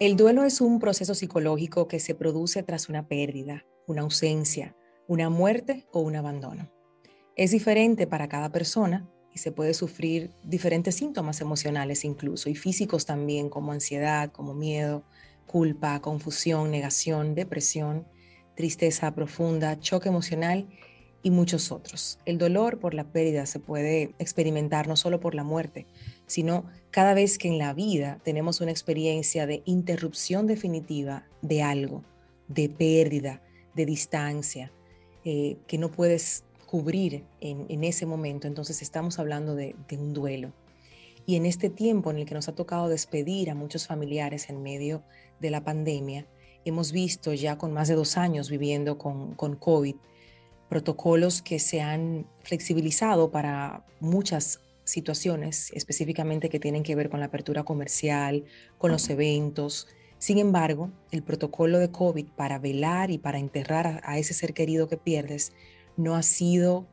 El duelo es un proceso psicológico que se produce tras una pérdida, una ausencia, una muerte o un abandono. Es diferente para cada persona y se puede sufrir diferentes síntomas emocionales incluso y físicos también como ansiedad, como miedo, culpa, confusión, negación, depresión, tristeza profunda, choque emocional y muchos otros. El dolor por la pérdida se puede experimentar no solo por la muerte, sino cada vez que en la vida tenemos una experiencia de interrupción definitiva de algo, de pérdida, de distancia, eh, que no puedes cubrir en, ese momento, entonces estamos hablando de, de un duelo. Y en este tiempo en el que nos ha tocado despedir a muchos familiares en medio de la pandemia, hemos visto ya con más de dos años viviendo con, con COVID, protocolos que se han flexibilizado para muchas situaciones específicamente que tienen que ver con la apertura comercial, con los eventos. Sin embargo, el protocolo de COVID para velar y para enterrar a, ese ser querido que pierdes no ha sido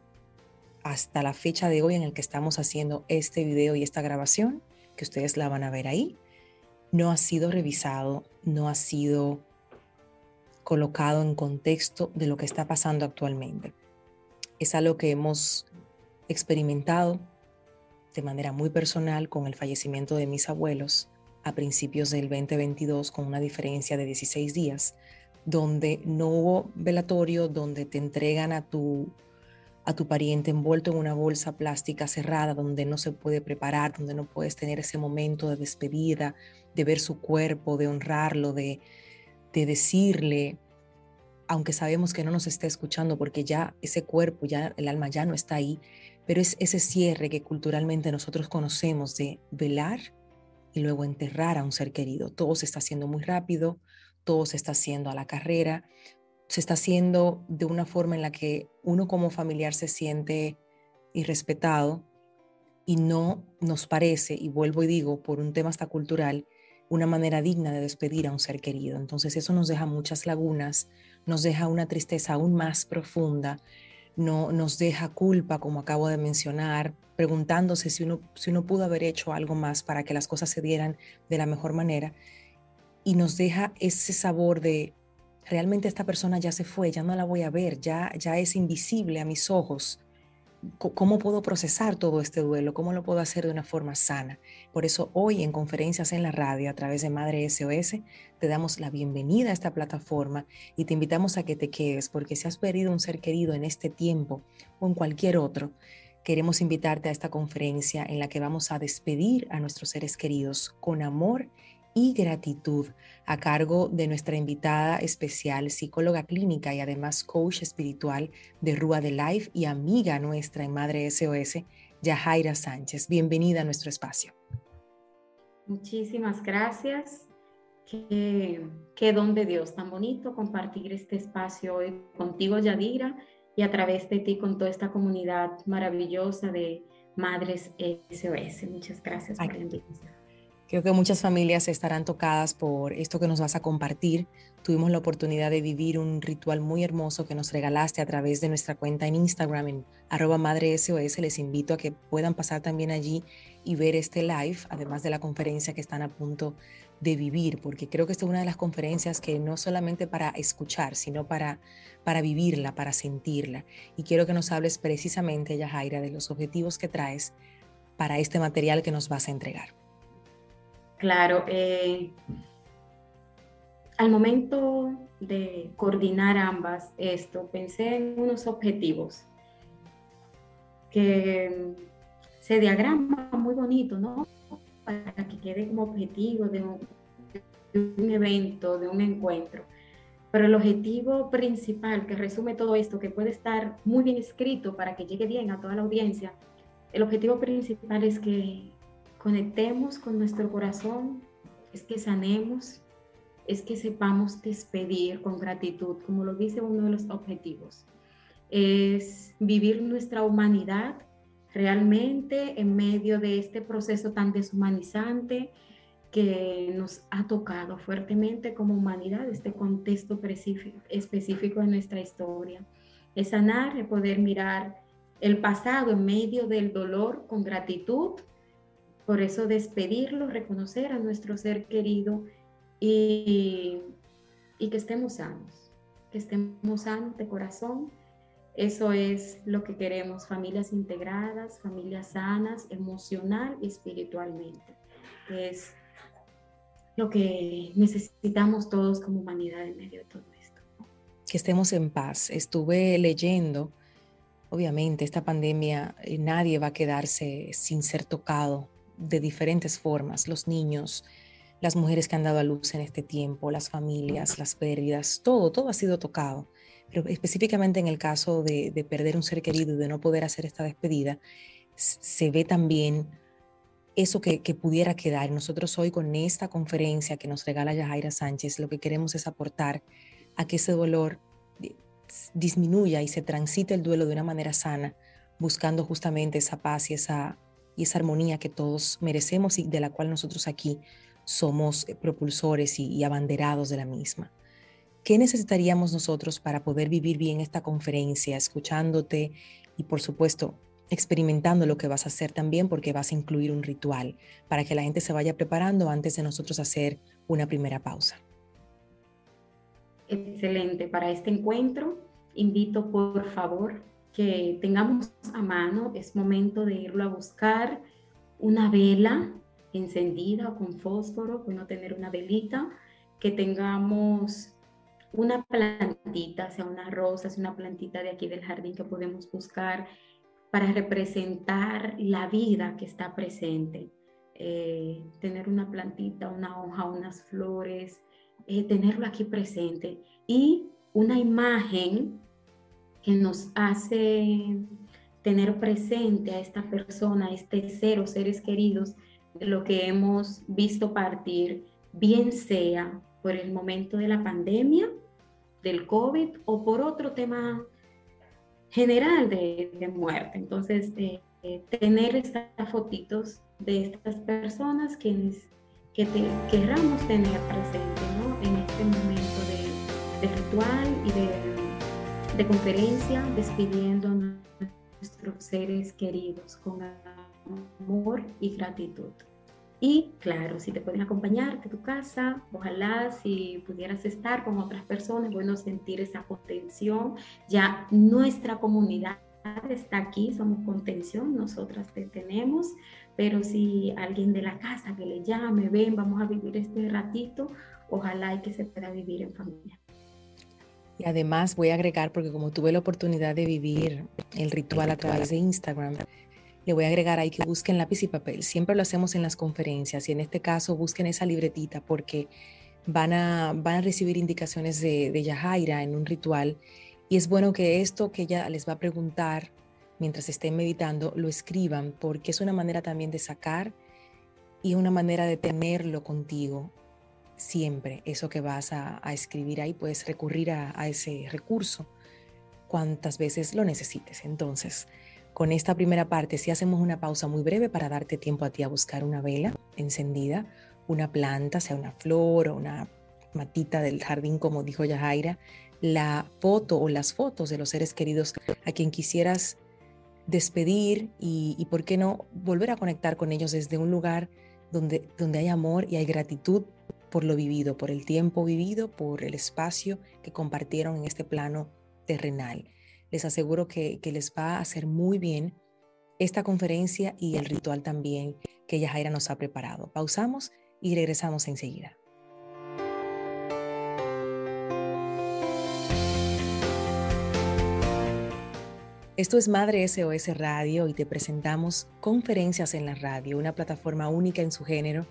hasta la fecha de hoy en el que estamos haciendo este video y esta grabación, que ustedes la van a ver ahí, no ha sido revisado, no ha sido colocado en contexto de lo que está pasando actualmente. Es algo que hemos experimentado de manera muy personal con el fallecimiento de mis abuelos a principios del 2022 con una diferencia de 16 días, donde no hubo velatorio, donde te entregan a tu, a tu pariente envuelto en una bolsa plástica cerrada, donde no se puede preparar, donde no puedes tener ese momento de despedida, de ver su cuerpo, de honrarlo, de, de decirle, aunque sabemos que no nos está escuchando porque ya ese cuerpo, ya el alma ya no está ahí, pero es ese cierre que culturalmente nosotros conocemos de velar y luego enterrar a un ser querido. Todo se está haciendo muy rápido, todo se está haciendo a la carrera, se está haciendo de una forma en la que uno como familiar se siente irrespetado y no nos parece, y vuelvo y digo, por un tema hasta cultural, una manera digna de despedir a un ser querido. Entonces eso nos deja muchas lagunas, nos deja una tristeza aún más profunda no nos deja culpa, como acabo de mencionar, preguntándose si uno, si uno pudo haber hecho algo más para que las cosas se dieran de la mejor manera. Y nos deja ese sabor de, realmente esta persona ya se fue, ya no la voy a ver, ya, ya es invisible a mis ojos. ¿Cómo puedo procesar todo este duelo? ¿Cómo lo puedo hacer de una forma sana? Por eso hoy en conferencias en la radio a través de Madre SOS te damos la bienvenida a esta plataforma y te invitamos a que te quedes porque si has perdido un ser querido en este tiempo o en cualquier otro, queremos invitarte a esta conferencia en la que vamos a despedir a nuestros seres queridos con amor y gratitud a cargo de nuestra invitada especial, psicóloga clínica y además coach espiritual de Rúa de Life y amiga nuestra en Madre SOS, Yajaira Sánchez. Bienvenida a nuestro espacio. Muchísimas gracias. Qué, qué don de Dios, tan bonito compartir este espacio hoy contigo, Yadira, y a través de ti con toda esta comunidad maravillosa de Madres SOS. Muchas gracias por la invitación. Creo que muchas familias estarán tocadas por esto que nos vas a compartir. Tuvimos la oportunidad de vivir un ritual muy hermoso que nos regalaste a través de nuestra cuenta en Instagram en arroba SOS. Les invito a que puedan pasar también allí y ver este live, además de la conferencia que están a punto de vivir, porque creo que esta es una de las conferencias que no solamente para escuchar, sino para, para vivirla, para sentirla. Y quiero que nos hables precisamente, Yajaira, de los objetivos que traes para este material que nos vas a entregar. Claro, eh, al momento de coordinar ambas esto, pensé en unos objetivos que se diagrama muy bonito, ¿no? Para que quede como objetivo de un evento, de un encuentro. Pero el objetivo principal que resume todo esto, que puede estar muy bien escrito para que llegue bien a toda la audiencia, el objetivo principal es que conectemos con nuestro corazón, es que sanemos, es que sepamos despedir con gratitud, como lo dice uno de los objetivos. Es vivir nuestra humanidad realmente en medio de este proceso tan deshumanizante que nos ha tocado fuertemente como humanidad, este contexto específico de nuestra historia. Es sanar, es poder mirar el pasado en medio del dolor con gratitud por eso despedirlo, reconocer a nuestro ser querido y, que estemos sanos, que estemos sanos de corazón. Eso es lo que queremos, familias integradas, familias sanas, emocional y espiritualmente, es lo que necesitamos todos como humanidad en medio de todo esto. Que estemos en paz. Estuve leyendo, obviamente, esta pandemia, eh, nadie va a quedarse sin ser tocado de diferentes formas. Los niños, las mujeres que han dado a luz en este tiempo, las familias, las pérdidas, todo, todo ha sido tocado. Pero específicamente en el caso de, de perder un ser querido y de no poder hacer esta despedida, se ve también eso que, pudiera quedar. Nosotros hoy con esta conferencia que nos regala Yajaira Sánchez, lo que queremos es aportar a que ese dolor disminuya y se transite el duelo de una manera sana, buscando justamente esa paz y esa, y esa armonía que todos merecemos y de la cual nosotros aquí somos eh, propulsores y, y abanderados de la misma. ¿Qué necesitaríamos nosotros para poder vivir bien esta conferencia, escuchándote y por supuesto experimentando lo que vas a hacer también porque vas a incluir un ritual para que la gente se vaya preparando antes de nosotros hacer una primera pausa. Excelente. Para este encuentro, invito por favor que tengamos a mano, es momento de irlo a buscar, una vela encendida o con fósforo, bueno tener una velita, que tengamos una plantita, sea una rosa, sea una plantita de aquí del jardín que podemos buscar, para representar la vida que está presente. Eh, tener una plantita, una hoja, unas flores, eh, tenerlo aquí presente y una imagen que nos hace tener presente a esta persona, a este ser o seres queridos, de lo que hemos visto partir, bien sea por el momento de la pandemia, del COVID o por otro tema general de, muerte. Entonces, eh, eh, tener estas fotitos de estas personas que querramos tener presente en este momento de, ritual y de, de, conferencia, despidiendo a nuestros seres queridos con amor y gratitud. Y claro, si te pueden acompañar de tu casa, ojalá si pudieras estar con otras personas, bueno, sentir esa contención. Ya nuestra comunidad está aquí, somos contención, nosotras te tenemos, pero si alguien de la casa que le llame, ven, vamos a vivir este ratito, ojalá y que se pueda vivir en familia. Y además voy a agregar, porque como tuve la oportunidad de vivir el ritual a través de Instagram, le voy a agregar ahí que busquen lápiz y papel. Siempre lo hacemos en las conferencias y en este caso busquen esa libretita porque van a, van a recibir indicaciones de, de Yajaira en un ritual y es bueno que esto que ella les va a preguntar mientras estén meditando lo escriban porque es una manera también de sacar y una manera de tenerlo contigo siempre. Eso que vas a, escribir ahí puedes recurrir a, ese recurso cuantas veces lo necesites. Entonces, con esta primera parte, si hacemos una pausa muy breve para darte tiempo a ti a buscar una vela encendida, una planta, sea una flor o una matita del jardín, como dijo Yajaira, la foto o las fotos de los seres queridos a quien quisieras despedir y, y, por qué no, volver a conectar con ellos desde un lugar donde, donde hay amor y hay gratitud por lo vivido, por el tiempo vivido, por el espacio que compartieron en este plano terrenal. Les aseguro que, les va a hacer muy bien esta conferencia y el ritual también que Yajaira nos ha preparado. Pausamos y regresamos enseguida. Esto es Madre SOS Radio y te presentamos Conferencias en la Radio, una plataforma única en su género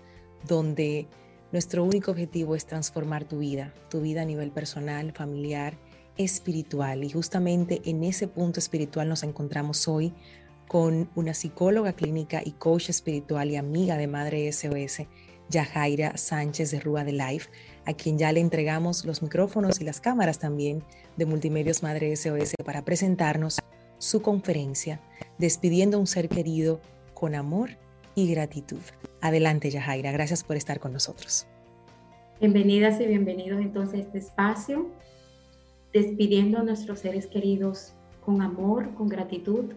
donde nuestro único objetivo es transformar tu vida, tu vida a nivel personal, familiar espiritual. Y justamente en ese punto espiritual nos encontramos hoy con una psicóloga clínica y coach espiritual y amiga de Madre SOS, Yajaira Sánchez de Rúa de Life, a quien ya le entregamos los micrófonos y las cámaras también de Multimedios Madre SOS para presentarnos su conferencia, despidiendo a un ser querido con amor y gratitud. Adelante, Yajaira, gracias por estar con nosotros. Bienvenidas y bienvenidos entonces a este espacio despidiendo a nuestros seres queridos con amor, con gratitud.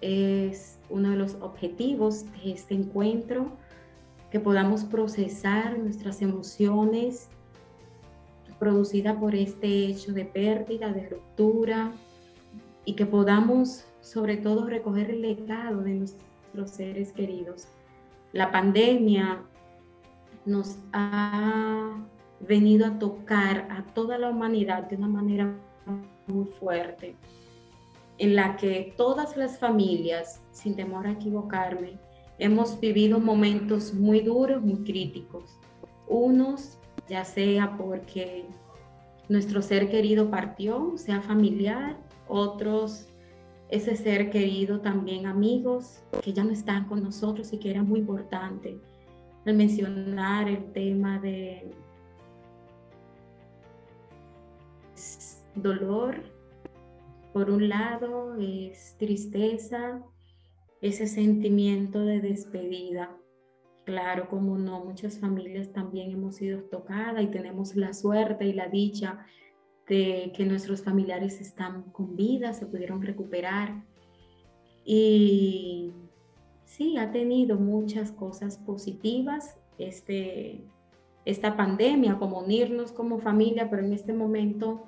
Es uno de los objetivos de este encuentro. que podamos procesar nuestras emociones producidas por este hecho de pérdida, de ruptura, y que podamos sobre todo recoger el legado de nuestros seres queridos. La pandemia nos ha venido a tocar a toda la humanidad de una manera muy fuerte, en la que todas las familias, sin temor a equivocarme, hemos vivido momentos muy duros, muy críticos. Unos, ya sea porque nuestro ser querido partió, sea familiar, otros ese ser querido también amigos que ya no están con nosotros y que era muy importante al mencionar el tema de dolor, por un lado es tristeza, ese sentimiento de despedida. Claro, como no, muchas familias también hemos sido tocadas y tenemos la suerte y la dicha de que nuestros familiares están con vida, se pudieron recuperar. Y sí, ha tenido muchas cosas positivas este, esta pandemia, como unirnos como familia, pero en este momento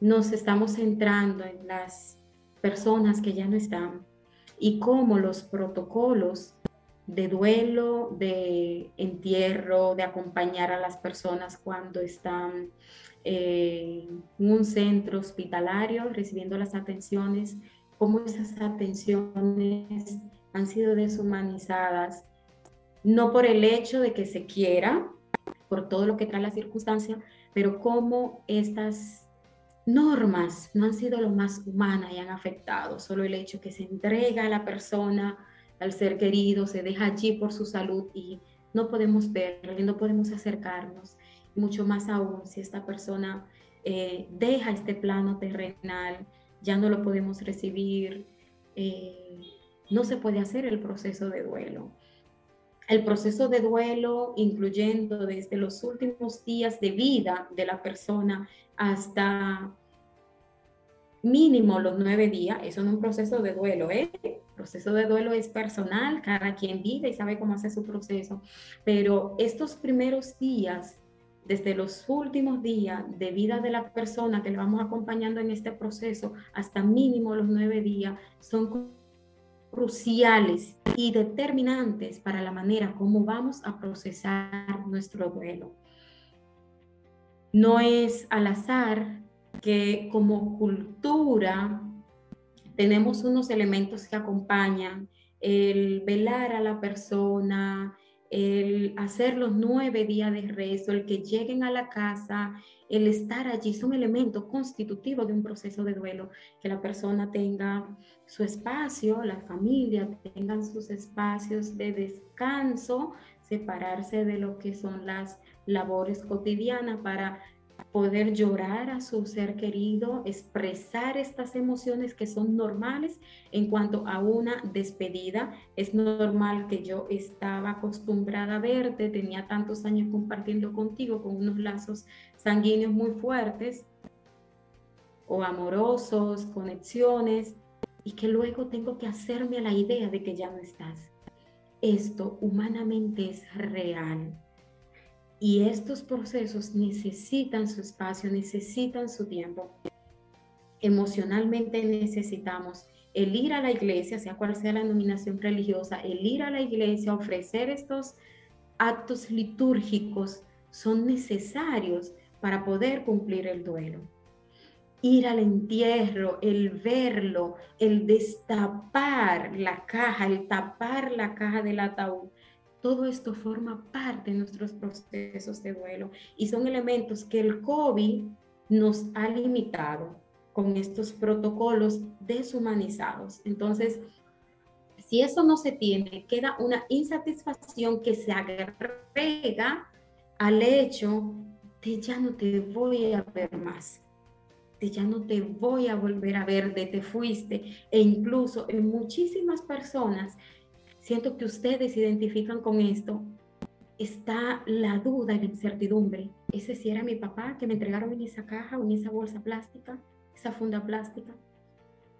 nos estamos centrando en las personas que ya no están y cómo los protocolos de duelo, de entierro, de acompañar a las personas cuando están en un centro hospitalario recibiendo las atenciones, cómo esas atenciones han sido deshumanizadas, no por el hecho de que se quiera, por todo lo que trae la circunstancia, pero cómo estas normas no han sido lo más humanas y han afectado, solo el hecho que se entrega a la persona, al ser querido, se deja allí por su salud y no podemos verlo y no podemos acercarnos, mucho más aún si esta persona eh, deja este plano terrenal, ya no lo podemos recibir, eh, no se puede hacer el proceso de duelo. El proceso de duelo, incluyendo desde los últimos días de vida de la persona hasta mínimo los nueve días, eso no es un proceso de duelo, ¿eh? El proceso de duelo es personal, cada quien vive y sabe cómo hace su proceso, pero estos primeros días, desde los últimos días de vida de la persona que le vamos acompañando en este proceso, hasta mínimo los nueve días, son cruciales y determinantes para la manera como vamos a procesar nuestro duelo. No es al azar que como cultura tenemos unos elementos que acompañan el velar a la persona, el hacer los nueve días de rezo, el que lleguen a la casa, el estar allí, son elementos constitutivos de un proceso de duelo, que la persona tenga su espacio, la familia tengan sus espacios de descanso, separarse de lo que son las labores cotidianas para poder llorar a su ser querido, expresar estas emociones que son normales en cuanto a una despedida. Es normal que yo estaba acostumbrada a verte, tenía tantos años compartiendo contigo con unos lazos sanguíneos muy fuertes o amorosos, conexiones, y que luego tengo que hacerme a la idea de que ya no estás. Esto humanamente es real y estos procesos necesitan su espacio, necesitan su tiempo. Emocionalmente necesitamos el ir a la iglesia, sea cual sea la nominación religiosa, el ir a la iglesia, ofrecer estos actos litúrgicos son necesarios para poder cumplir el duelo. Ir al entierro, el verlo, el destapar la caja, el tapar la caja del ataúd, todo esto forma parte de nuestros procesos de duelo y son elementos que el COVID nos ha limitado con estos protocolos deshumanizados. Entonces, si eso no se tiene, queda una insatisfacción que se agrega al hecho de ya no te voy a ver más, de ya no te voy a volver a ver, de te fuiste. E incluso en muchísimas personas siento que ustedes se identifican con esto, está la duda la incertidumbre. Ese sí era mi papá que me entregaron en esa caja o en esa bolsa plástica, esa funda plástica.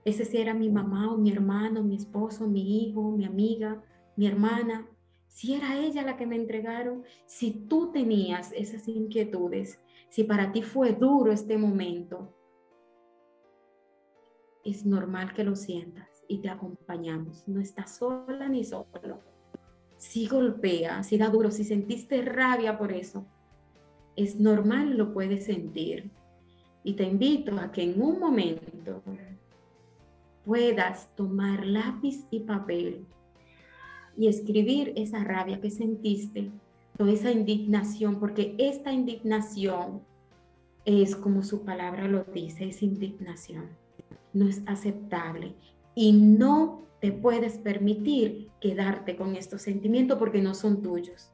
Ese sí era mi mamá o mi hermano, mi esposo, mi hijo, mi amiga, mi hermana. si era ella la que me entregaron, si tú tenías esas inquietudes, si para ti fue duro este momento, es normal que lo sientas y te acompañamos. No estás sola ni solo. Si golpea, si da duro, si sentiste rabia por eso, es normal, lo puedes sentir. Y te invito a que en un momento puedas tomar lápiz y papel y escribir esa rabia que sentiste, toda esa indignación, porque esta indignación es como su palabra lo dice, es indignación. No es aceptable y no te puedes permitir quedarte con estos sentimientos porque no son tuyos.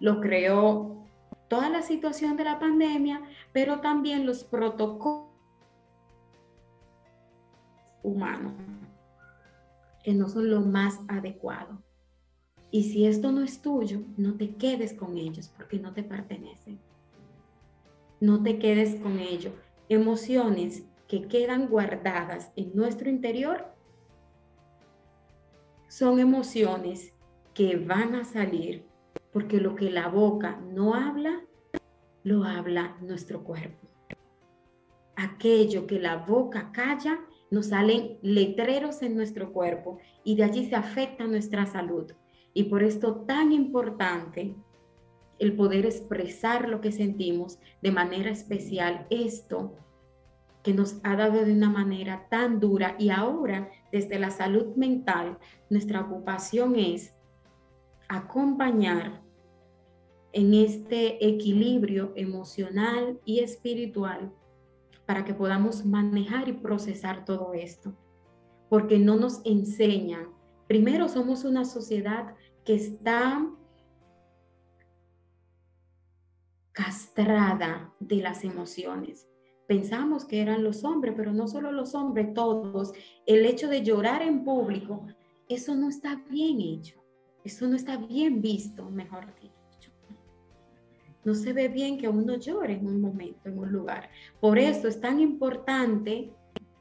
Lo creó toda la situación de la pandemia, pero también los protocolos humanos, que no son lo más adecuado. Y si esto no es tuyo, no te quedes con ellos porque no te pertenecen. No te quedes con ellos. Emociones que quedan guardadas en nuestro interior son emociones que van a salir porque lo que la boca no habla, lo habla nuestro cuerpo. Aquello que la boca calla, nos salen letreros en nuestro cuerpo y de allí se afecta nuestra salud. Y por esto tan importante el poder expresar lo que sentimos de manera especial, esto que nos ha dado de una manera tan dura y ahora desde la salud mental, nuestra ocupación es acompañar en este equilibrio emocional y espiritual para que podamos manejar y procesar todo esto. Porque no nos enseñan. Primero somos una sociedad que está castrada de las emociones. Pensamos que eran los hombres, pero no solo los hombres, todos. El hecho de llorar en público, eso no está bien hecho. Eso no está bien visto, mejor dicho. No se ve bien que uno llore en un momento, en un lugar. Por eso es tan importante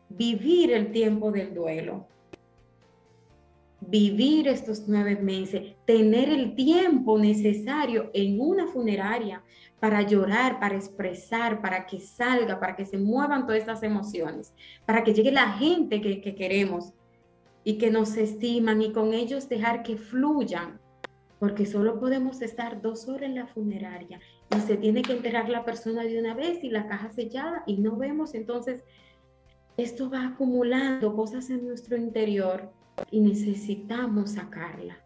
vivir el tiempo del duelo. Vivir estos nueve meses, tener el tiempo necesario en una funeraria para llorar, para expresar, para que salga, para que se muevan todas estas emociones, para que llegue la gente que, que queremos y que nos estiman y con ellos dejar que fluyan porque solo podemos estar dos horas en la funeraria y se tiene que enterrar la persona de una vez y la caja sellada y no vemos, entonces esto va acumulando cosas en nuestro interior y necesitamos sacarla.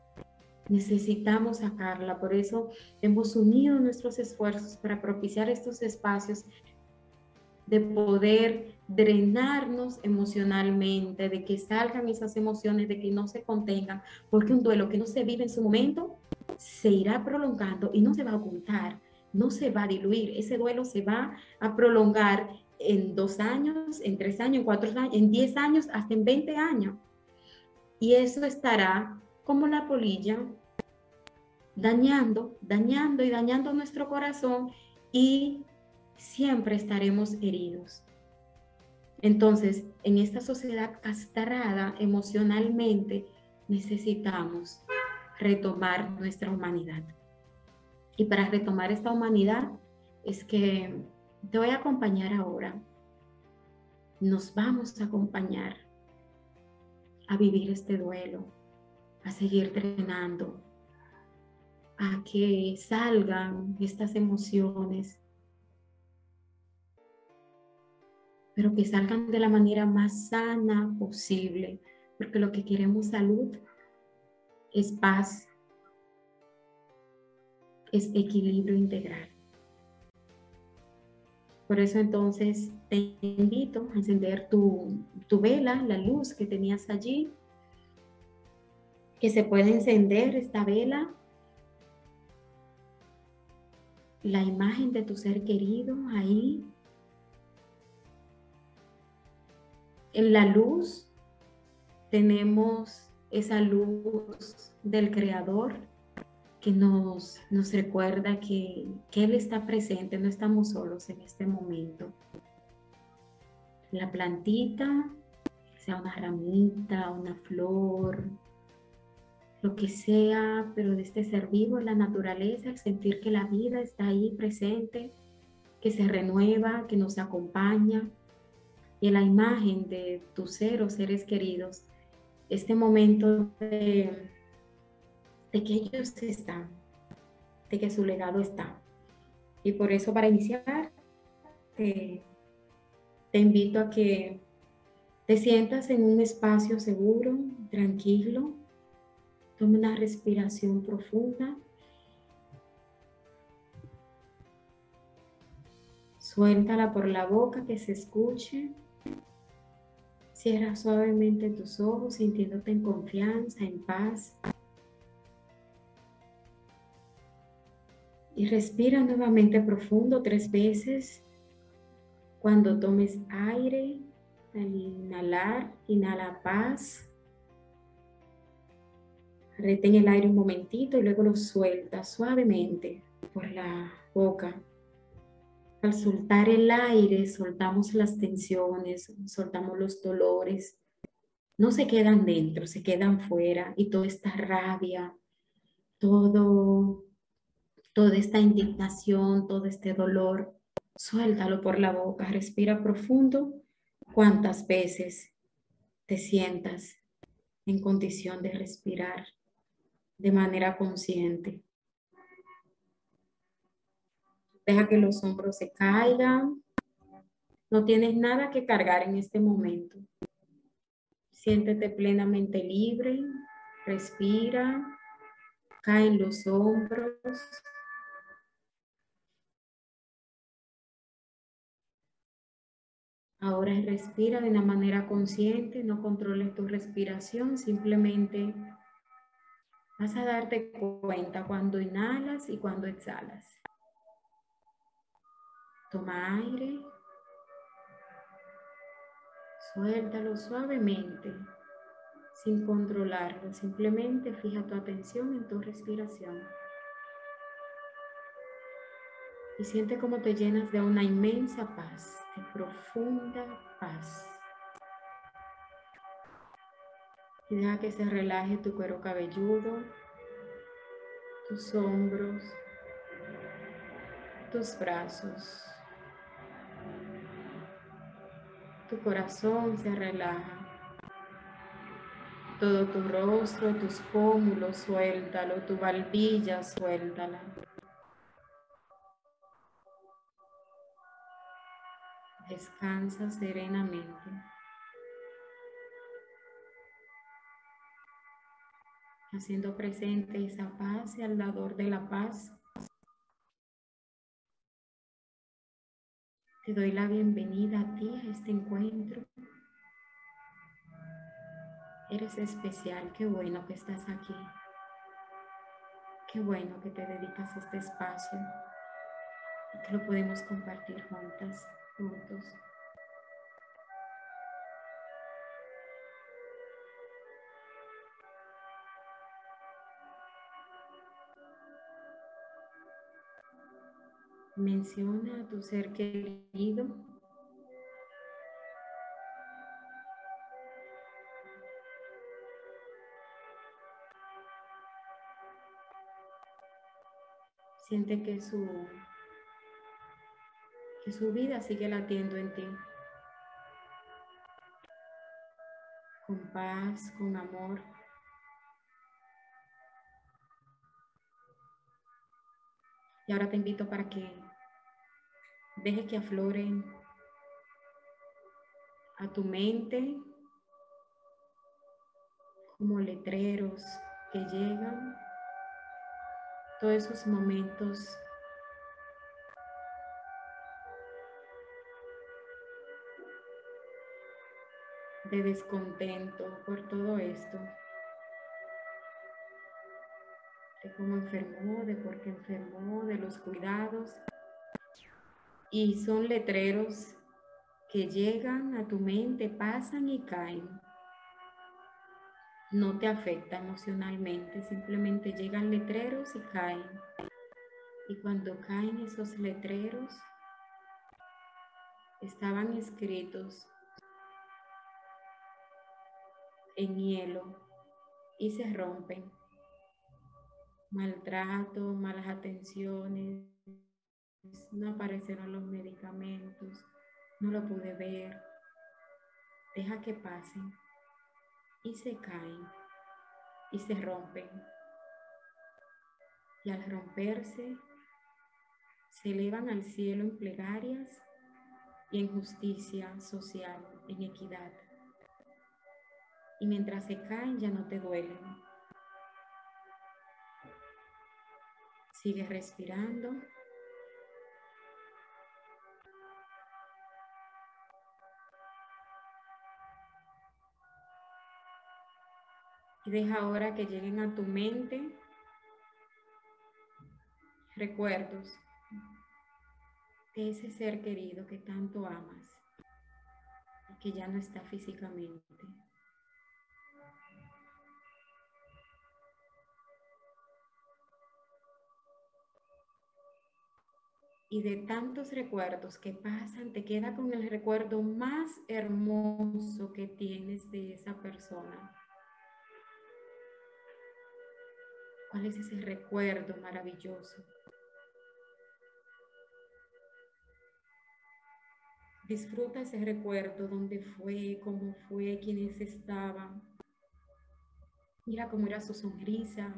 Necesitamos sacarla, por eso hemos unido nuestros esfuerzos para propiciar estos espacios de poder drenarnos emocionalmente, de que salgan esas emociones, de que no se contengan, porque un duelo que no se vive en su momento se irá prolongando y no se va a ocultar, no se va a diluir, ese duelo se va a prolongar en dos años, en tres años, en cuatro años, en diez años, hasta en veinte años. Y eso estará como la polilla, dañando, dañando y dañando nuestro corazón y siempre estaremos heridos. Entonces, en esta sociedad castrada emocionalmente, necesitamos retomar nuestra humanidad. Y para retomar esta humanidad es que te voy a acompañar ahora. Nos vamos a acompañar a vivir este duelo, a seguir entrenando, a que salgan estas emociones, pero que salgan de la manera más sana posible, porque lo que queremos salud es paz, es equilibrio integral. Por eso entonces te invito a encender tu, tu, vela, la luz que tenías allí, que se puede encender esta vela, la imagen de tu ser querido ahí En la luz tenemos esa luz del Creador que nos, nos recuerda que, que Él está presente, no estamos solos en este momento. La plantita, sea una ramita, una flor, lo que sea, pero de este ser vivo, la naturaleza, el sentir que la vida está ahí presente, que se renueva, que nos acompaña, y la imagen de tu ser o seres queridos, este momento de, de que ellos están, de que su legado está. Y por eso para iniciar, te, te invito a que te sientas en un espacio seguro, tranquilo, toma una respiración profunda. Suéltala por la boca que se escuche. Cierra suavemente tus ojos sintiéndote en confianza, en paz. Y respira nuevamente profundo tres veces. Cuando tomes aire, al inhalar, inhala paz. Retén el aire un momentito y luego lo suelta suavemente por la boca. Al soltar el aire, soltamos las tensiones, soltamos los dolores. No se quedan dentro, se quedan fuera y toda esta rabia, todo, toda esta indignación, todo este dolor, suéltalo por la boca, respira profundo cuántas veces te sientas en condición de respirar de manera consciente. Deja que los hombros se caigan. No tienes nada que cargar en este momento. Siéntete plenamente libre. Respira. Caen los hombros. Ahora respira de una manera consciente, no controles tu respiración, simplemente vas a darte cuenta cuando inhalas y cuando exhalas. Toma aire. Suéltalo suavemente, sin controlarlo. Simplemente fija tu atención en tu respiración. Y siente cómo te llenas de una inmensa paz, de profunda paz. Y deja que se relaje tu cuero cabelludo, tus hombros, tus brazos. Tu corazón se relaja. Todo tu rostro, tus pómulos, suéltalo. Tu barbilla, suéltala. Descansa serenamente. Haciendo presente esa paz y al dador de la paz Te doy la bienvenida a ti, a este encuentro. Eres especial, qué bueno que estás aquí. Qué bueno que te dedicas a este espacio y que lo podemos compartir juntas, juntos. Menciona a tu ser querido. Siente que su, que su vida sigue latiendo en ti. Con paz, con amor. Y ahora te invito para que Deje que afloren a tu mente como letreros que llegan. Todos esos momentos de descontento por todo esto. De cómo enfermó, de por qué enfermó, de los cuidados y son letreros que llegan a tu mente, pasan y caen. No te afecta emocionalmente, simplemente llegan letreros y caen. Y cuando caen esos letreros, estaban escritos en hielo y se rompen maltrato, malas atenciones, no aparecieron los medicamentos, no lo pude ver. Deja que pasen y se caen y se rompen. Y al romperse, se elevan al cielo en plegarias y en justicia social, en equidad. Y mientras se caen ya no te duelen. Sigue respirando. Y deja ahora que lleguen a tu mente recuerdos de ese ser querido que tanto amas y que ya no está físicamente. Y de tantos recuerdos que pasan, te queda con el recuerdo más hermoso que tienes de esa persona. ¿Cuál es ese recuerdo maravilloso? Disfruta ese recuerdo, dónde fue, cómo fue, quiénes estaban. Mira cómo era su sonrisa.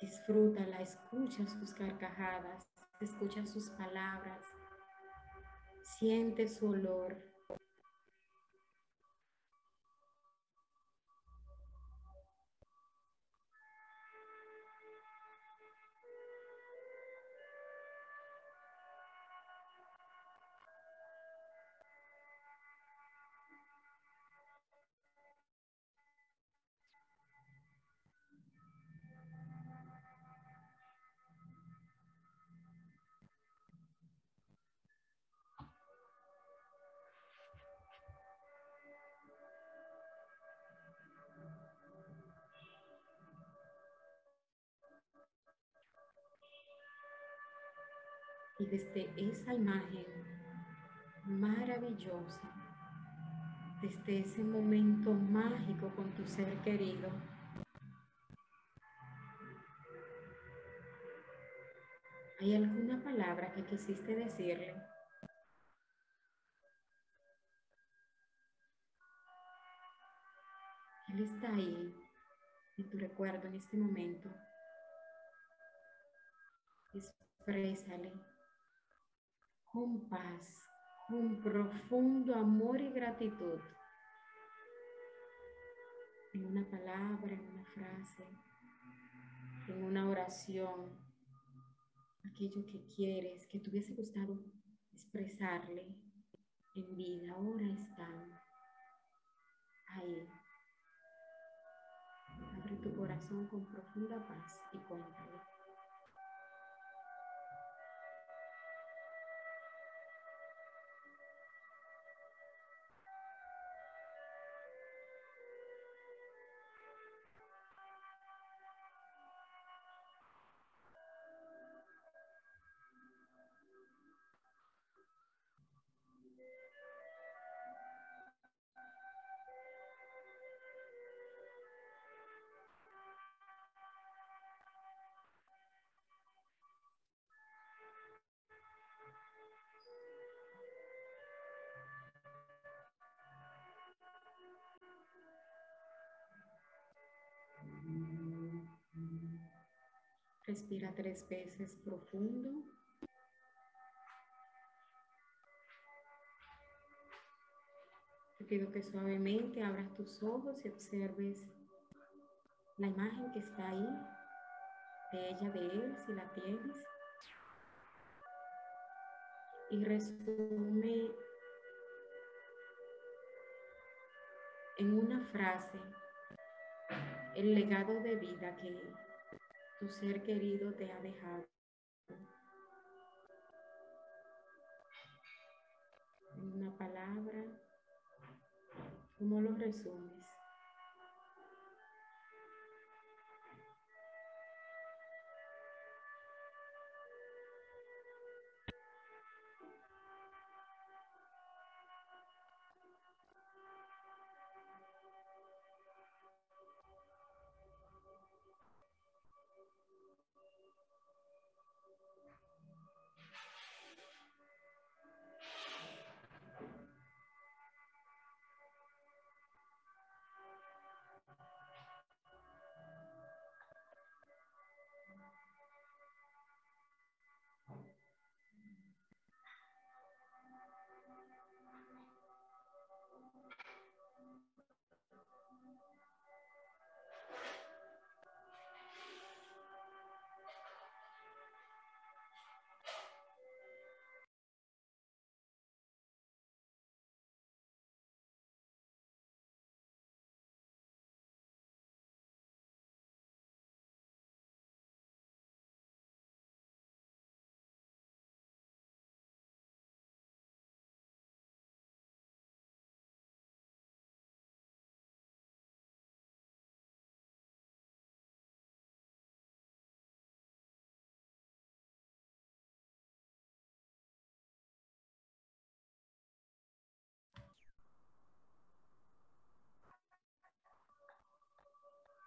Disfrútala, escucha sus carcajadas, escucha sus palabras, siente su olor. Y desde esa imagen maravillosa, desde ese momento mágico con tu ser querido, ¿hay alguna palabra que quisiste decirle? Él está ahí en tu recuerdo en este momento. Exprésale con paz, con profundo amor y gratitud. En una palabra, en una frase, en una oración, aquello que quieres, que te hubiese gustado expresarle en vida, ahora están ahí. Abre tu corazón con profunda paz y cuéntale. Respira tres veces profundo. Te pido que suavemente abras tus ojos y observes la imagen que está ahí, de ella, de él, si la tienes. Y resume en una frase el legado de vida que tu ser querido te ha dejado. Una palabra, ¿cómo lo resumes?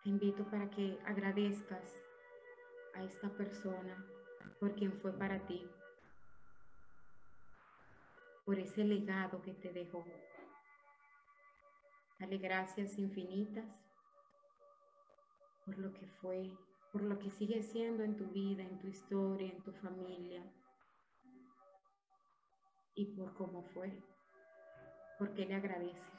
Te invito para que agradezcas a esta persona por quien fue para ti, por ese legado que te dejó. Dale gracias infinitas por lo que fue, por lo que sigue siendo en tu vida, en tu historia, en tu familia y por cómo fue. ¿Por qué le agradeces?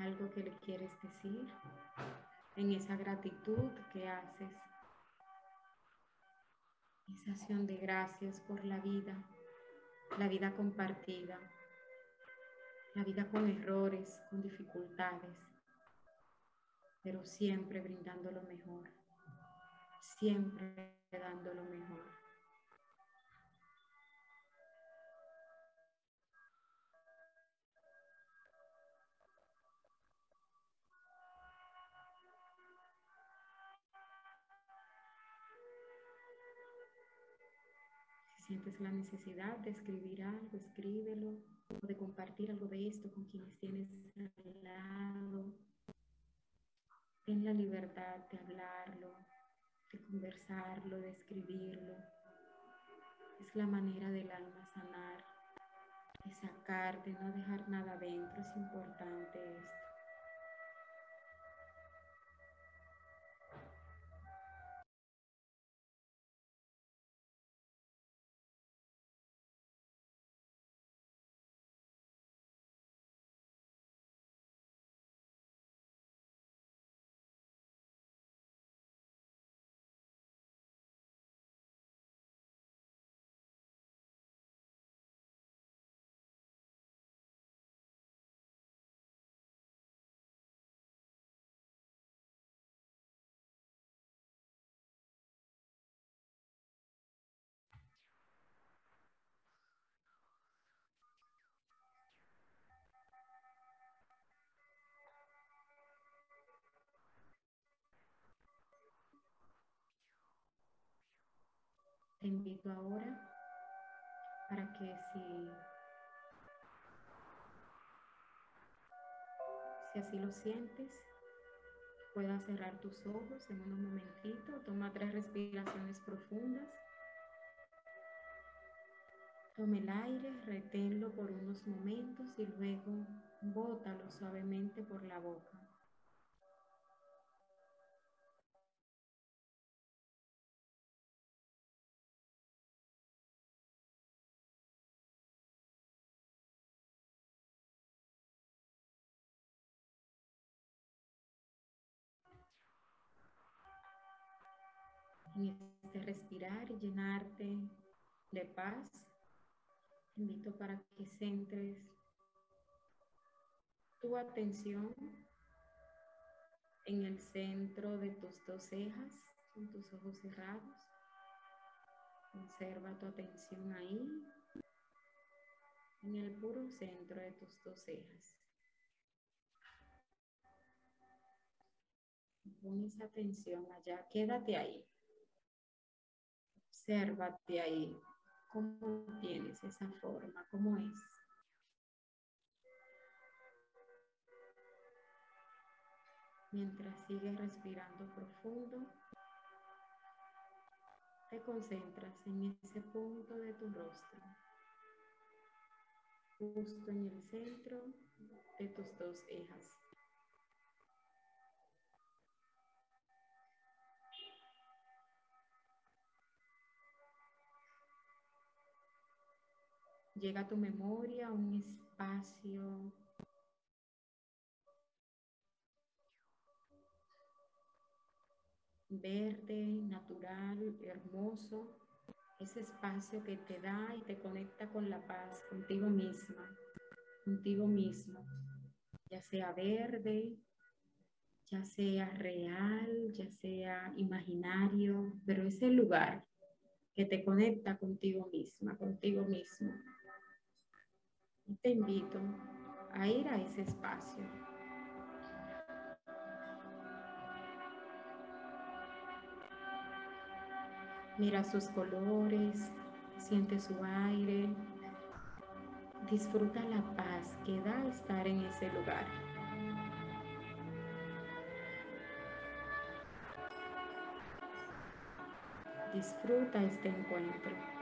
Algo que le quieres decir en esa gratitud que haces, esa acción de gracias por la vida, la vida compartida, la vida con errores, con dificultades, pero siempre brindando lo mejor, siempre dando lo mejor. La necesidad de escribir algo, escríbelo, o de compartir algo de esto con quienes tienes al lado. Ten la libertad de hablarlo, de conversarlo, de escribirlo. Es la manera del alma sanar, de sacar, de no dejar nada dentro. Es importante esto. Te invito ahora para que si, si así lo sientes, puedas cerrar tus ojos en unos momentitos. Toma tres respiraciones profundas. Tome el aire, reténlo por unos momentos y luego bótalo suavemente por la boca. Llenarte de paz. Invito para que centres tu atención en el centro de tus dos cejas, con tus ojos cerrados. Observa tu atención ahí, en el puro centro de tus dos cejas. Pon esa atención allá, quédate ahí. Obsérvate ahí. ¿Cómo tienes esa forma? ¿Cómo es? Mientras sigues respirando profundo, te concentras en ese punto de tu rostro, justo en el centro de tus dos cejas. Llega a tu memoria un espacio. Verde, natural, hermoso, ese espacio que te da y te conecta con la paz, contigo misma, contigo mismo, ya sea verde, ya sea real, ya sea imaginario, pero ese lugar que te conecta contigo misma, contigo mismo. Te invito a ir a ese espacio. Mira sus colores, siente su aire, disfruta la paz que da estar en ese lugar. Disfruta este encuentro.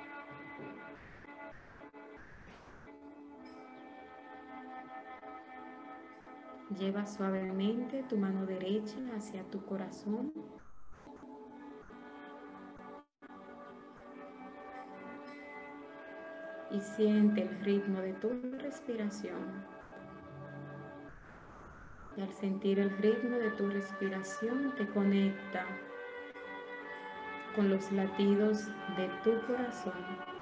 Lleva suavemente tu mano derecha hacia tu corazón. Y siente el ritmo de tu respiración. Y al sentir el ritmo de tu respiración te conecta con los latidos de tu corazón.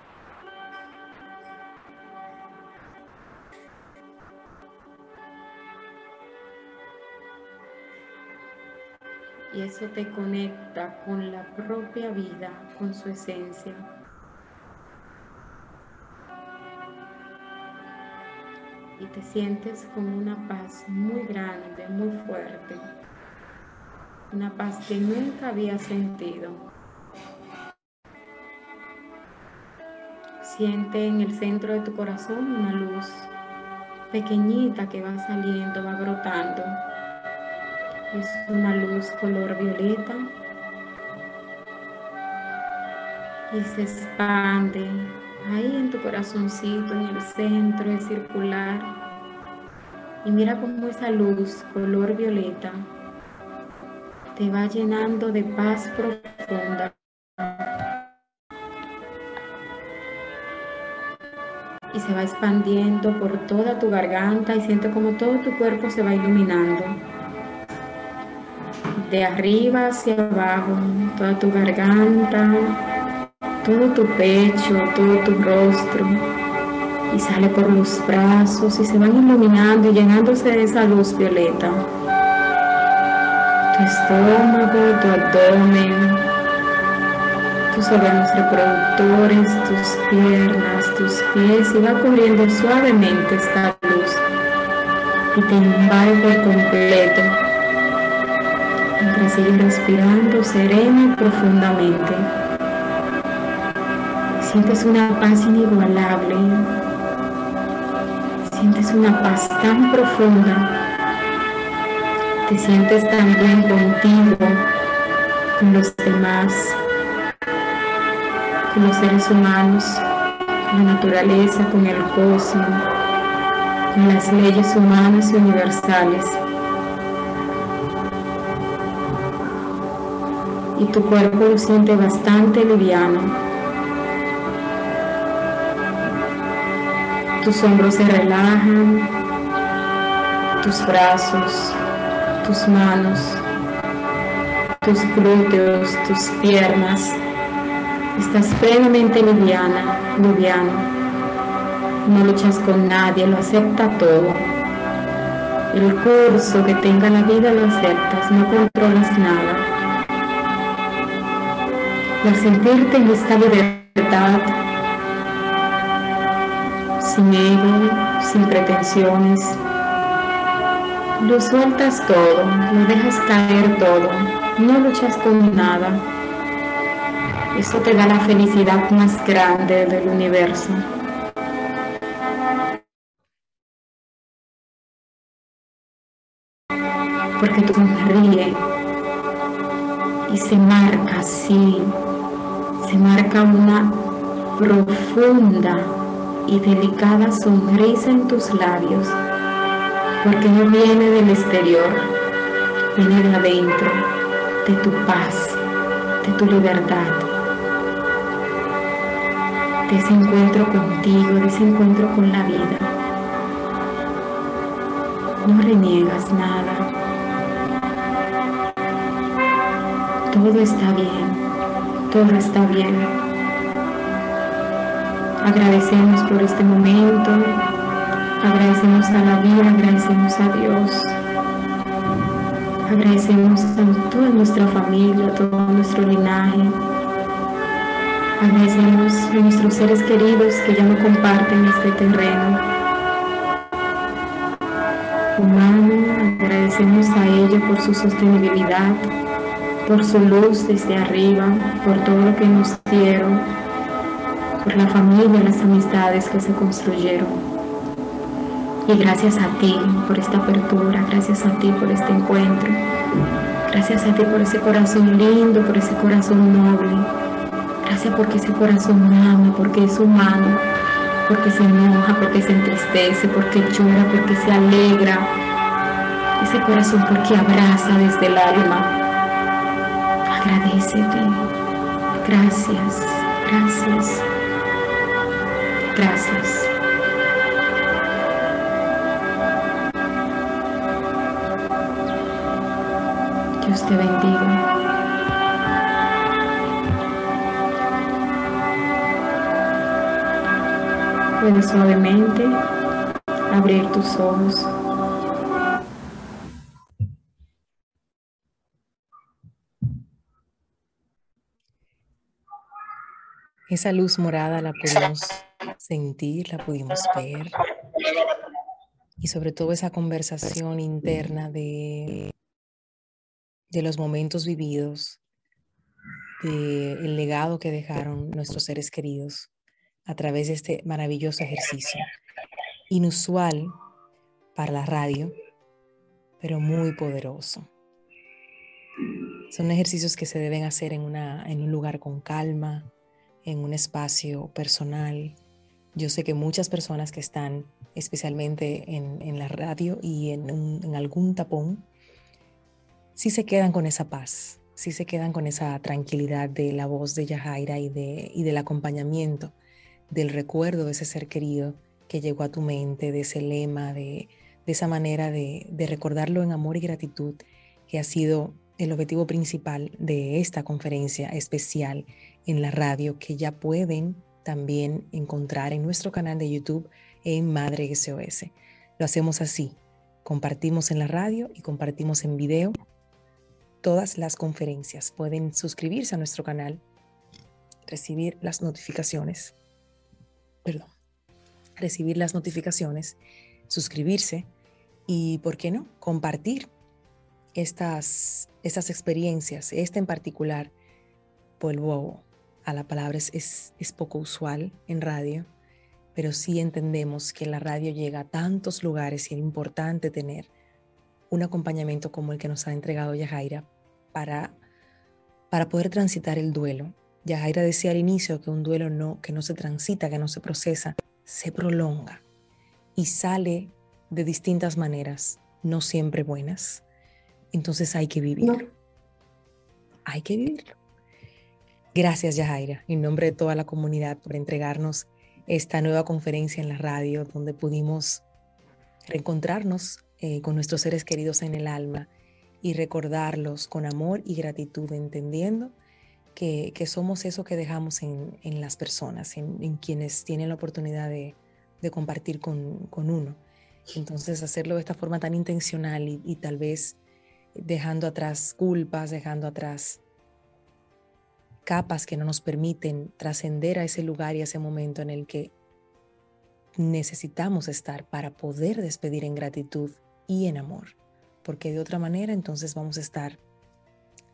Y eso te conecta con la propia vida, con su esencia. Y te sientes con una paz muy grande, muy fuerte. Una paz que nunca había sentido. Siente en el centro de tu corazón una luz pequeñita que va saliendo, va brotando. Es una luz color violeta y se expande ahí en tu corazoncito, en el centro, es circular. Y mira cómo esa luz color violeta te va llenando de paz profunda. y se va expandiendo por toda tu garganta y siente como todo tu cuerpo se va iluminando. De arriba hacia abajo, toda tu garganta, todo tu pecho, todo tu rostro. Y sale por los brazos y se van iluminando y llenándose de esa luz violeta. Tu estómago, tu abdomen, tus órganos reproductores, tus piernas, tus pies y va corriendo suavemente esta luz y te invade por completo. Mientras sigues respirando serena y profundamente. Sientes una paz inigualable. Sientes una paz tan profunda. Te sientes tan bien contigo, con los demás con los seres humanos, con la naturaleza, con el cosmos, con las leyes humanas y universales. Y tu cuerpo lo siente bastante liviano. Tus hombros se relajan, tus brazos, tus manos, tus glúteos, tus piernas Estás plenamente liviana, liviano. No luchas con nadie, lo acepta todo. El curso que tenga la vida lo aceptas, no controlas nada. Al sentirte en esta libertad, sin ego, sin pretensiones, lo sueltas todo, lo dejas caer todo, no luchas con nada eso te da la felicidad más grande del universo. Así, se marca una profunda y delicada sonrisa en tus labios, porque no viene del exterior, viene de adentro, de tu paz, de tu libertad de ese encuentro contigo, de ese encuentro con la vida. No reniegas nada. Todo está bien, todo está bien. Agradecemos por este momento, agradecemos a la vida, agradecemos a Dios, agradecemos a toda nuestra familia, a todo nuestro linaje. Agradecemos a nuestros seres queridos que ya no comparten este terreno humano. Agradecemos a ellos por su sostenibilidad, por su luz desde arriba, por todo lo que nos dieron, por la familia, las amistades que se construyeron. Y gracias a ti por esta apertura, gracias a ti por este encuentro, gracias a ti por ese corazón lindo, por ese corazón noble. Gracias porque ese corazón ama, porque es humano, porque se enoja, porque se entristece, porque llora, porque se alegra. Ese corazón porque abraza desde el alma. Agradecete. Gracias, gracias, gracias. Dios te bendiga. Puedes suavemente abrir tus ojos. Esa luz morada la pudimos sentir, la pudimos ver. Y sobre todo esa conversación interna de, de los momentos vividos, del legado que dejaron nuestros seres queridos a través de este maravilloso ejercicio. Inusual para la radio, pero muy poderoso. Son ejercicios que se deben hacer en, una, en un lugar con calma, en un espacio personal. Yo sé que muchas personas que están especialmente en, la radio y en, en, algún tapón, sí se quedan con esa paz, sí se quedan con esa tranquilidad de la voz de Yajaira y, de, y del acompañamiento del recuerdo de ese ser querido que llegó a tu mente, de ese lema, de, esa manera de recordarlo en amor y gratitud, que ha sido el objetivo principal de esta conferencia especial en la radio, que ya pueden también encontrar en nuestro canal de YouTube en Madre SOS. Lo hacemos así, compartimos en la radio y compartimos en video todas las conferencias. Pueden suscribirse a nuestro canal, recibir las notificaciones perdón, recibir las notificaciones, suscribirse y, ¿por qué no?, compartir estas, estas experiencias. Esta en particular, vuelvo a la palabra, es, es poco usual en radio, pero sí entendemos que la radio llega a tantos lugares y es importante tener un acompañamiento como el que nos ha entregado Yajaira para, para poder transitar el duelo Yajaira decía al inicio que un duelo no, que no se transita, que no se procesa, se prolonga y sale de distintas maneras, no siempre buenas. Entonces hay que vivirlo. Hay que vivirlo. Gracias, Yajaira, en nombre de toda la comunidad, por entregarnos esta nueva conferencia en la radio donde pudimos reencontrarnos eh, con nuestros seres queridos en el alma y recordarlos con amor y gratitud, entendiendo que, somos eso que dejamos en, las personas, en, quienes tienen la oportunidad de, compartir con, uno. Entonces, hacerlo de esta forma tan intencional y, tal vez dejando atrás culpas, dejando atrás capas que no nos permiten trascender a ese lugar y a ese momento en el que necesitamos estar para poder despedir en gratitud y en amor, porque de otra manera entonces vamos a estar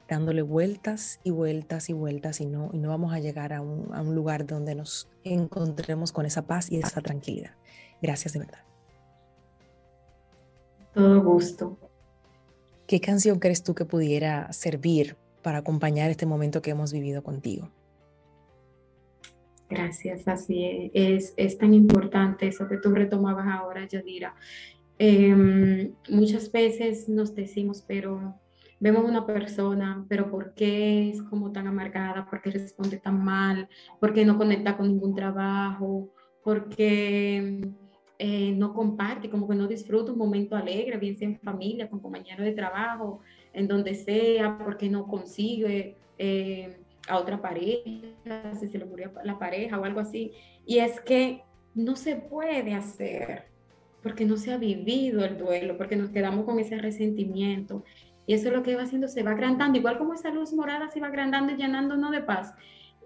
dándole vueltas y vueltas y vueltas y no, y no vamos a llegar a un, a un lugar donde nos encontremos con esa paz y esa tranquilidad. Gracias de verdad. Todo gusto. ¿Qué canción crees tú que pudiera servir para acompañar este momento que hemos vivido contigo? Gracias, así es. Es, tan importante eso que tú retomabas ahora, Yadira. Em, muchas veces nos decimos, pero vemos una persona, pero ¿por qué es como tan amargada? ¿Por qué responde tan mal? ¿Por qué no conecta con ningún trabajo? ¿Por qué eh, no comparte, como que no disfruta un momento alegre, bien sea en familia, con compañeros de trabajo, en donde sea, porque no consigue eh, a otra pareja, si se le murió la pareja o algo así. Y es que no se puede hacer porque no se ha vivido el duelo, porque nos quedamos con ese resentimiento. Y eso es lo que va haciendo, se va agrandando, igual como esa luz morada se va agrandando y llenándonos de paz.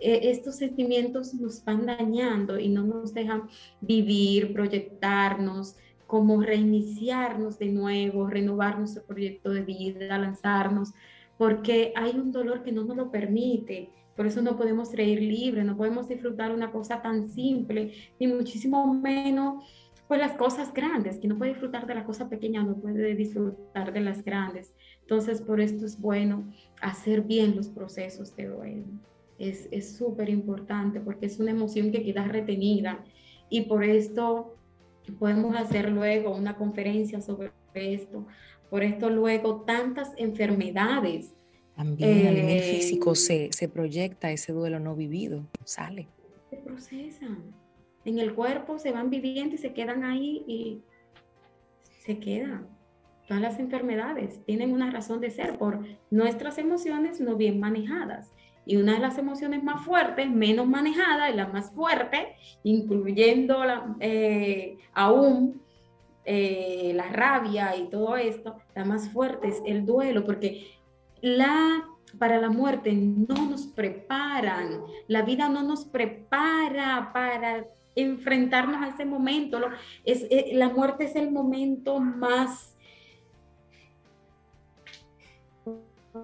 Eh, estos sentimientos nos van dañando y no nos dejan vivir, proyectarnos, como reiniciarnos de nuevo, renovar nuestro proyecto de vida, lanzarnos, porque hay un dolor que no nos lo permite. Por eso no podemos reír libre, no podemos disfrutar una cosa tan simple, ni muchísimo menos pues las cosas grandes, que no puede disfrutar de la cosa pequeña, no puede disfrutar de las grandes. Entonces, por esto es bueno hacer bien los procesos de duelo. Es súper importante porque es una emoción que queda retenida y por esto podemos hacer luego una conferencia sobre esto. Por esto luego tantas enfermedades. También a nivel eh, físico se, se proyecta ese duelo no vivido, sale. Se procesan. En el cuerpo se van viviendo y se quedan ahí y se quedan. Todas las enfermedades tienen una razón de ser por nuestras emociones no bien manejadas. Y una de las emociones más fuertes, menos manejada, y la más fuerte, incluyendo la, eh, aún eh, la rabia y todo esto, la más fuerte es el duelo, porque la, para la muerte no nos preparan, la vida no nos prepara para enfrentarnos a ese momento. Eh, la muerte es el momento más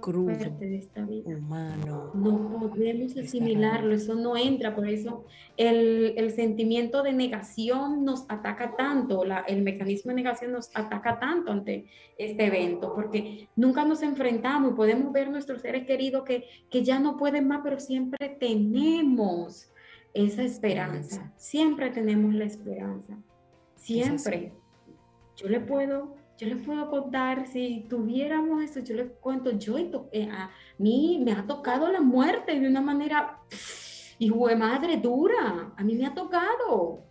crudo, de esta vida. humano. No podemos asimilarlo, eso no entra, por eso el, el sentimiento de negación nos ataca tanto, la, el mecanismo de negación nos ataca tanto ante este evento, porque nunca nos enfrentamos y podemos ver nuestros seres queridos que, que ya no pueden más, pero siempre tenemos esa esperanza, siempre tenemos la esperanza, siempre. Yo le puedo yo les puedo contar, si tuviéramos eso, yo les cuento, yo eh, a mí me ha tocado la muerte de una manera, hijo de madre, dura, a mí me ha tocado.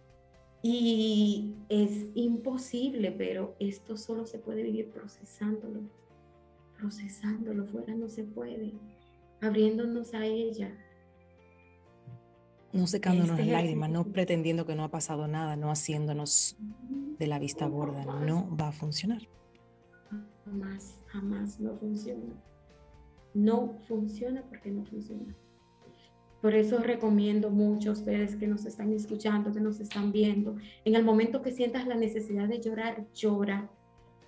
Y es imposible, pero esto solo se puede vivir procesándolo, procesándolo, fuera no se puede, abriéndonos a ella. No secándonos este las lágrimas, no pretendiendo que no ha pasado nada, no haciéndonos de la vista gorda, no va a funcionar. Jamás, jamás no funciona. No funciona porque no funciona. Por eso recomiendo mucho a ustedes que nos están escuchando, que nos están viendo. En el momento que sientas la necesidad de llorar, llora.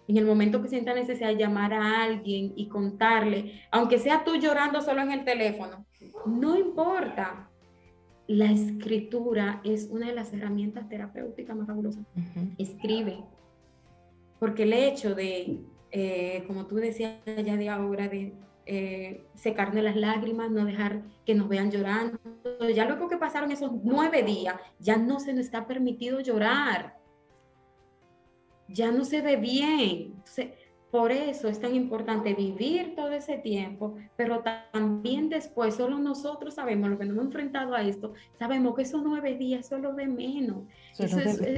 En el momento que sientas necesidad de llamar a alguien y contarle, aunque sea tú llorando solo en el teléfono, no importa la escritura es una de las herramientas terapéuticas más fabulosas. Escribe. Porque el hecho de, eh, como tú decías ya de ahora, de eh, secarme las lágrimas, no dejar que nos vean llorando, ya luego que pasaron esos nueve días, ya no se nos está permitido llorar. Ya no se ve bien. Entonces, por eso es tan importante vivir todo ese tiempo, pero también después, solo nosotros sabemos, lo que nos hemos enfrentado a esto, sabemos que esos nueve días son lo de menos.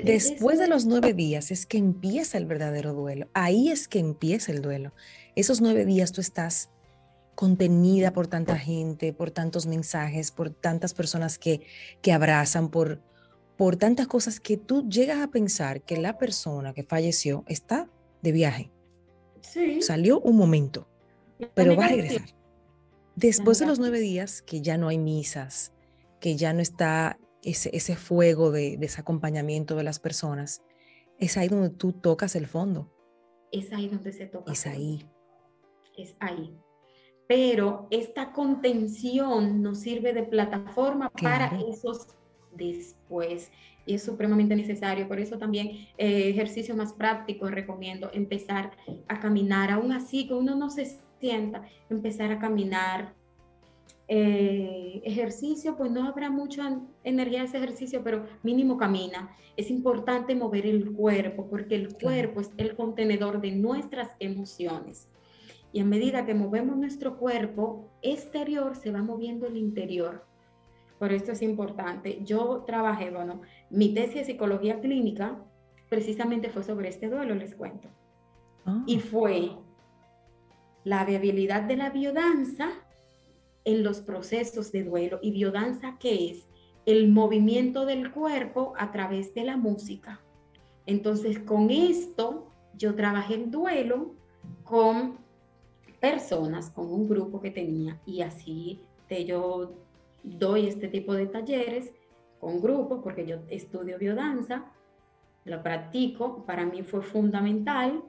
después de los nueve días es que empieza el verdadero duelo. Ahí es que empieza el duelo. Esos nueve días tú estás contenida por tanta gente, por tantos mensajes, por tantas personas que, que abrazan, por, por tantas cosas que tú llegas a pensar que la persona que falleció está de viaje Salió un momento, pero va a regresar. Después de los nueve días, que ya no hay misas, que ya no está ese, ese fuego de, ese acompañamiento de las personas, es ahí donde tú tocas el fondo. Es ahí donde se toca. Es ahí. Es ahí. Pero esta contención nos sirve de plataforma para esos después y es supremamente necesario. Por eso también eh, ejercicio más práctico recomiendo empezar a caminar, aún así que uno no se sienta, empezar a caminar. Eh, ejercicio, pues no habrá mucha energía ese ejercicio, pero mínimo camina. Es importante mover el cuerpo porque el cuerpo es el contenedor de nuestras emociones. Y a medida que movemos nuestro cuerpo exterior, se va moviendo el interior. Por esto es importante. Yo trabajé, bueno, mi tesis de psicología clínica precisamente fue sobre este duelo, les cuento. Ah. Y fue la viabilidad de la biodanza en los procesos de duelo. ¿Y biodanza qué es? El movimiento del cuerpo a través de la música. Entonces, con esto, yo trabajé el duelo con personas, con un grupo que tenía, y así te, yo doy este tipo de talleres con grupos, porque yo estudio biodanza, lo practico, para mí fue fundamental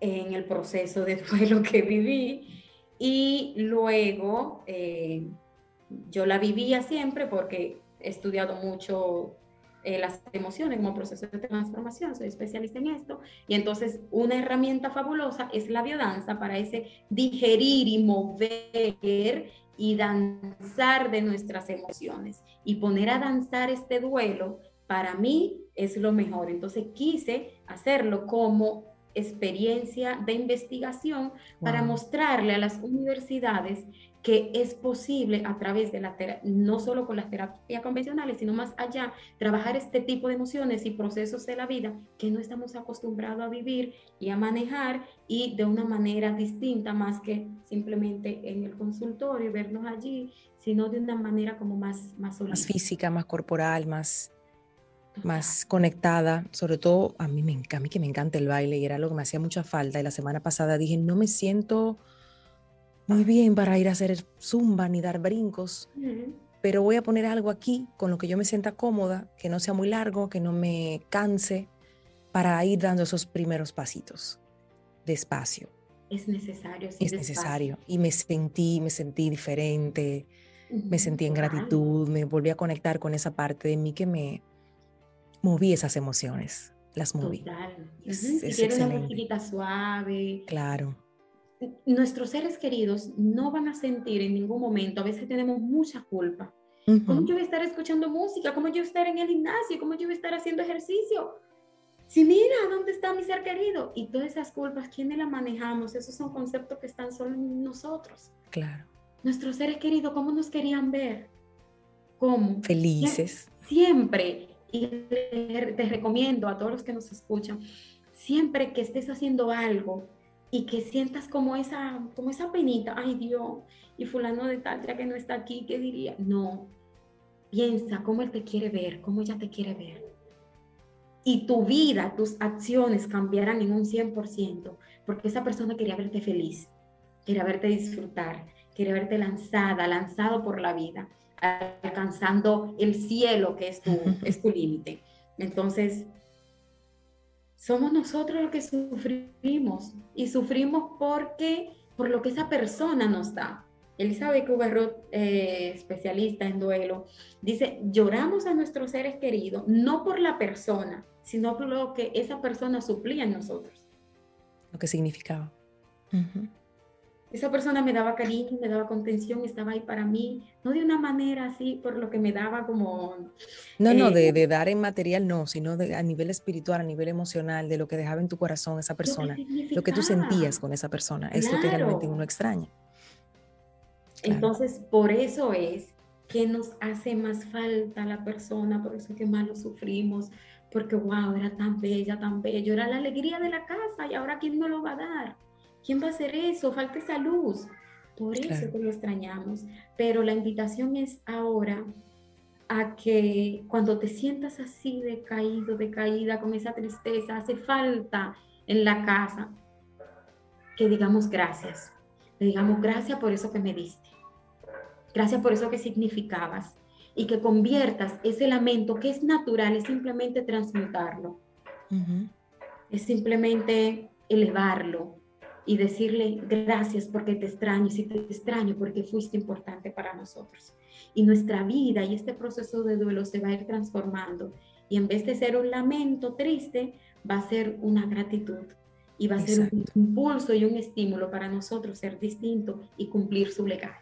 en el proceso de duelo que viví y luego eh, yo la vivía siempre porque he estudiado mucho eh, las emociones como proceso de transformación, soy especialista en esto, y entonces una herramienta fabulosa es la biodanza para ese digerir y mover y danzar de nuestras emociones. Y poner a danzar este duelo, para mí es lo mejor. Entonces quise hacerlo como experiencia de investigación para mostrarle a las universidades que es posible a través de la no solo con las terapias convencionales, sino más allá, trabajar este tipo de emociones y procesos de la vida que no estamos acostumbrados a vivir y a manejar y de una manera distinta más que simplemente en el consultorio, vernos allí, sino de una manera como más más, más física, más corporal, más más conectada, sobre todo a mí, me, a mí que me encanta el baile y era lo que me hacía mucha falta. Y la semana pasada dije, no me siento muy bien para ir a hacer zumba ni dar brincos, pero voy a poner algo aquí con lo que yo me sienta cómoda, que no sea muy largo, que no me canse, para ir dando esos primeros pasitos despacio. Es necesario. es necesario. Y me sentí, me sentí diferente, me sentí en gratitud, me volví a conectar con esa parte de mí que me, moví esas emociones, las moví. Total. Es, una respirita suave. Claro. Nuestros seres queridos no van a sentir en ningún momento, a veces tenemos mucha culpa. ¿Cómo yo voy a estar escuchando música? ¿Cómo yo voy a estar en el gimnasio? ¿Cómo yo voy a estar haciendo ejercicio? Si mira, ¿dónde está mi ser querido? Y todas esas culpas, ¿quiénes las manejamos? Esos son conceptos que están solo en nosotros. Claro. Nuestros seres queridos, ¿cómo nos querían ver? ¿Cómo? Felices. Siempre y te recomiendo a todos los que nos escuchan, siempre que estés haciendo algo y que sientas como esa, como esa penita, ay Dios, y fulano de tal, ya que no está aquí, ¿qué diría? No, piensa cómo él te quiere ver, cómo ella te quiere ver. Y tu vida, tus acciones cambiarán en un 100%, porque esa persona quería verte feliz, quería verte disfrutar, quería verte lanzada, lanzado por la vida alcanzando el cielo que es tu, es tu límite. Entonces, somos nosotros los que sufrimos y sufrimos porque por lo que esa persona nos da. Elizabeth Kubler-Ross, eh, especialista en duelo, dice, lloramos a nuestros seres queridos no por la persona, sino por lo que esa persona suplía en nosotros. Lo que significaba esa persona me daba cariño, me daba contención, estaba ahí para mí, no de una manera así, por lo que me daba como... No, no, de, eh, dar en material no, sino a nivel espiritual, a nivel emocional, de lo que dejaba en tu corazón esa persona, lo que, tú sentías con esa persona, es lo que realmente uno extraña. Entonces, por eso es que nos hace más falta la persona, por eso es que más lo sufrimos, porque wow, era tan bella, tan bello, era la alegría de la casa y ahora ¿quién me lo va a dar? ¿Quién va a hacer eso? Falta esa luz. Por eso que lo extrañamos. Pero la invitación es ahora a que cuando te sientas así decaído, decaída, con esa tristeza, hace falta en la casa, que digamos gracias. Le digamos gracias por eso que me diste. Gracias por eso que significabas. Y que conviertas ese lamento que es natural, es simplemente transmutarlo. Es simplemente elevarlo, y decirle gracias porque te extraño, si te extraño porque fuiste importante para nosotros. Y nuestra vida y este proceso de duelo se va a ir transformando y en vez de ser un lamento triste, va a ser una gratitud y va a ser un impulso y un estímulo para nosotros ser distinto y cumplir su legado.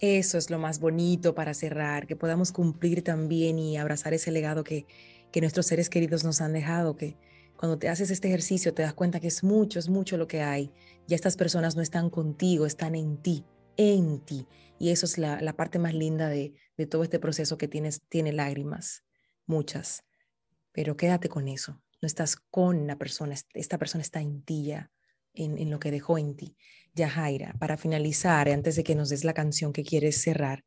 Eso es lo más bonito para cerrar, que podamos cumplir también y abrazar ese legado que, que nuestros seres queridos nos han dejado, que, cuando te haces este ejercicio te das cuenta que es mucho, es mucho lo que hay. Ya estas personas no están contigo, están en ti, en ti. Y eso es la, parte más linda de, todo este proceso que tienes, tiene lágrimas, muchas. Pero quédate con eso no estás con la persona, esta persona está en ti ya, en, en lo que dejó en ti. Ya, Jaira, para finalizar, antes de que nos des la canción que quieres cerrar,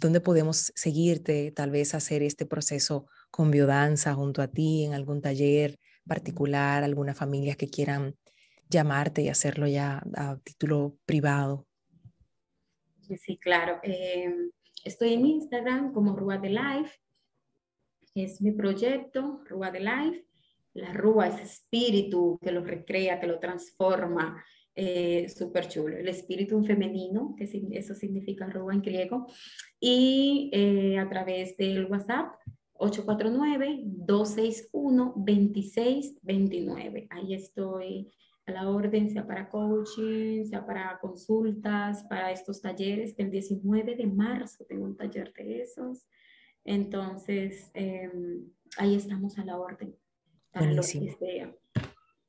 ¿dónde podemos seguirte, tal vez hacer este proceso con biodanza junto a ti, en algún taller particular, alguna familia que quieran llamarte y hacerlo ya a título privado? Sí, claro. Eh, estoy en Instagram como Rúa de Life. Es mi proyecto, Rúa de Life. La Rúa es espíritu que lo recrea, que lo transforma. Eh, súper chulo. El espíritu femenino, que eso significa Rúa en griego. Y eh, a través del WhatsApp 849-261-2629. Ahí estoy a la orden, sea para coaching, sea para consultas, para estos talleres, el 19 de marzo tengo un taller de esos. Entonces, em, ahí estamos a la orden para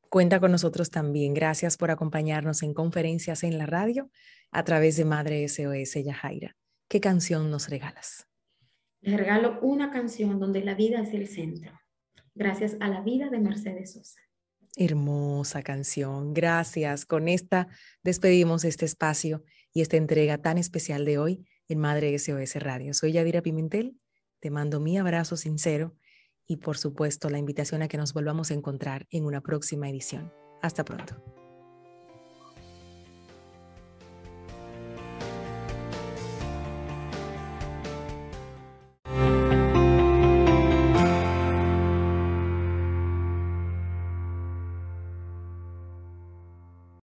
Cuenta con nosotros también. Gracias por acompañarnos en conferencias en la radio a través de Madre SOS Yajaira. ¿Qué canción nos regalas? Les regalo una canción donde la vida es el centro. Gracias a la vida de Mercedes Sosa. Hermosa canción. Gracias. Con esta despedimos este espacio y esta entrega tan especial de hoy en Madre SOS Radio. Soy Yadira Pimentel. Te mando mi abrazo sincero y por supuesto la invitación a que nos volvamos a encontrar en una próxima edición. Hasta pronto.